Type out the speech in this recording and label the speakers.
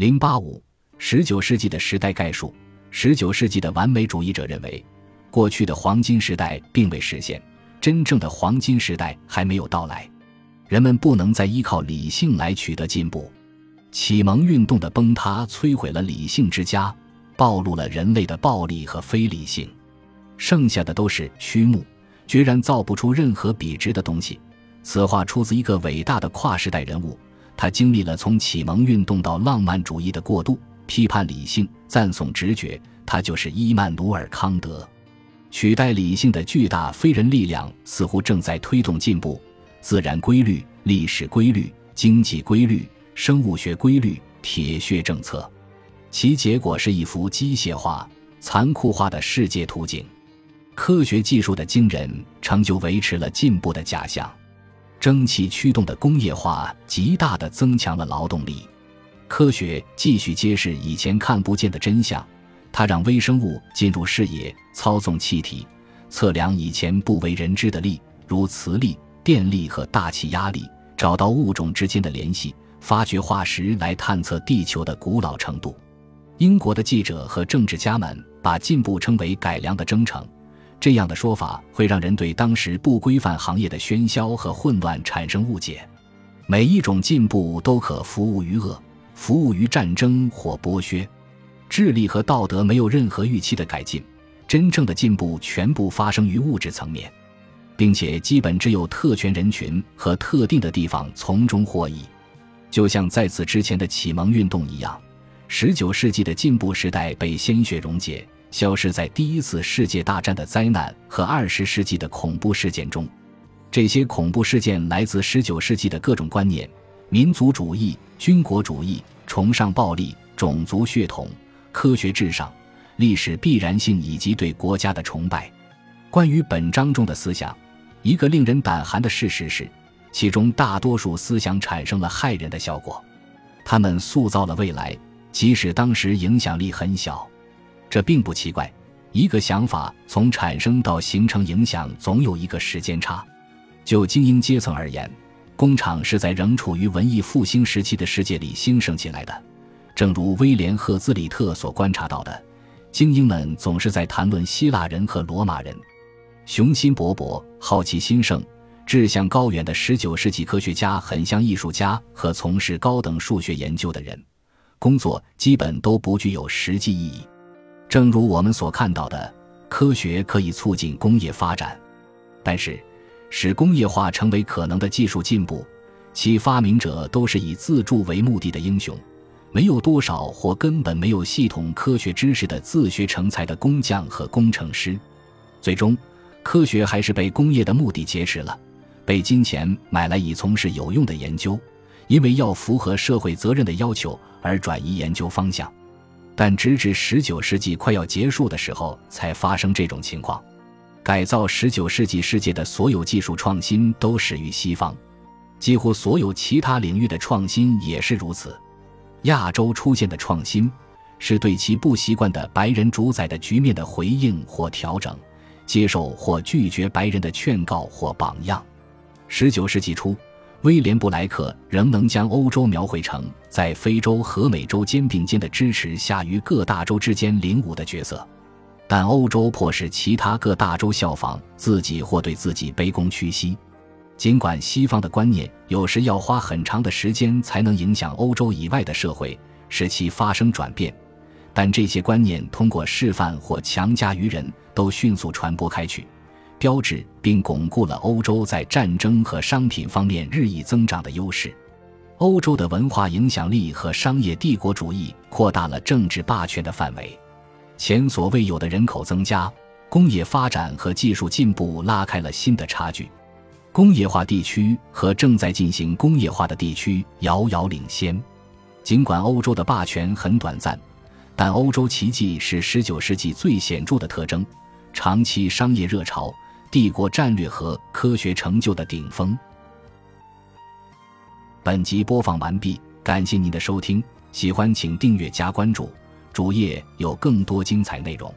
Speaker 1: 零八五，十九世纪的时代概述。十九世纪的完美主义者认为，过去的黄金时代并未实现，真正的黄金时代还没有到来。人们不能再依靠理性来取得进步。启蒙运动的崩塌摧毁了理性之家，暴露了人类的暴力和非理性，剩下的都是虚木，决然造不出任何笔直的东西。此话出自一个伟大的跨时代人物，他经历了从启蒙运动到浪漫主义的过渡。批判理性，赞颂直觉，他就是伊曼努尔·康德。取代理性的巨大非人力量似乎正在推动进步。自然规律、历史规律、经济规律、生物学规律、铁血政策，其结果是一幅机械化、残酷化的世界图景。科学技术的惊人成就维持了进步的假象。蒸汽驱动的工业化极大地增强了劳动力。科学继续揭示以前看不见的真相，它让微生物进入视野，操纵气体，测量以前不为人知的力，如磁力、电力和大气压力，找到物种之间的联系，发掘化石来探测地球的古老程度。英国的记者和政治家们把进步称为“改良的征程”，这样的说法会让人对当时不规范行业的喧嚣和混乱产生误解。每一种进步都可服务于恶。服务于战争或剥削，智力和道德没有任何预期的改进，真正的进步全部发生于物质层面，并且基本只有特权人群和特定的地方从中获益。就像在此之前的启蒙运动一样，十九世纪的进步时代被鲜血溶解，消失在第一次世界大战的灾难和二十世纪的恐怖事件中。这些恐怖事件来自十九世纪的各种观念。民族主义、军国主义、崇尚暴力、种族血统、科学至上、历史必然性以及对国家的崇拜。关于本章中的思想，一个令人胆寒的事实是，其中大多数思想产生了害人的效果。他们塑造了未来，即使当时影响力很小。这并不奇怪。一个想法从产生到形成影响，总有一个时间差。就精英阶层而言。工厂是在仍处于文艺复兴时期的世界里兴盛起来的，正如威廉·赫兹里特所观察到的，精英们总是在谈论希腊人和罗马人，雄心勃勃、好奇心盛、志向高远的19世纪科学家很像艺术家和从事高等数学研究的人，工作基本都不具有实际意义。正如我们所看到的，科学可以促进工业发展，但是。使工业化成为可能的技术进步，其发明者都是以自助为目的的英雄，没有多少或根本没有系统科学知识的自学成才的工匠和工程师。最终，科学还是被工业的目的劫持了，被金钱买来以从事有用的研究，因为要符合社会责任的要求而转移研究方向。但直至十九世纪快要结束的时候，才发生这种情况。改造十九世纪世界的所有技术创新都始于西方，几乎所有其他领域的创新也是如此。亚洲出现的创新，是对其不习惯的白人主宰的局面的回应或调整，接受或拒绝白人的劝告或榜样。十九世纪初，威廉布莱克仍能将欧洲描绘成在非洲和美洲肩并肩的支持下于各大洲之间领舞的角色。但欧洲迫使其他各大洲效仿自己或对自己卑躬屈膝，尽管西方的观念有时要花很长的时间才能影响欧洲以外的社会，使其发生转变，但这些观念通过示范或强加于人都迅速传播开去，标志并巩固了欧洲在战争和商品方面日益增长的优势。欧洲的文化影响力和商业帝国主义扩大了政治霸权的范围。前所未有的人口增加、工业发展和技术进步拉开了新的差距。工业化地区和正在进行工业化的地区遥遥领先。尽管欧洲的霸权很短暂，但欧洲奇迹是19世纪最显著的特征：长期商业热潮、帝国战略和科学成就的顶峰。本集播放完毕，感谢您的收听，喜欢请订阅加关注。主页有更多精彩内容。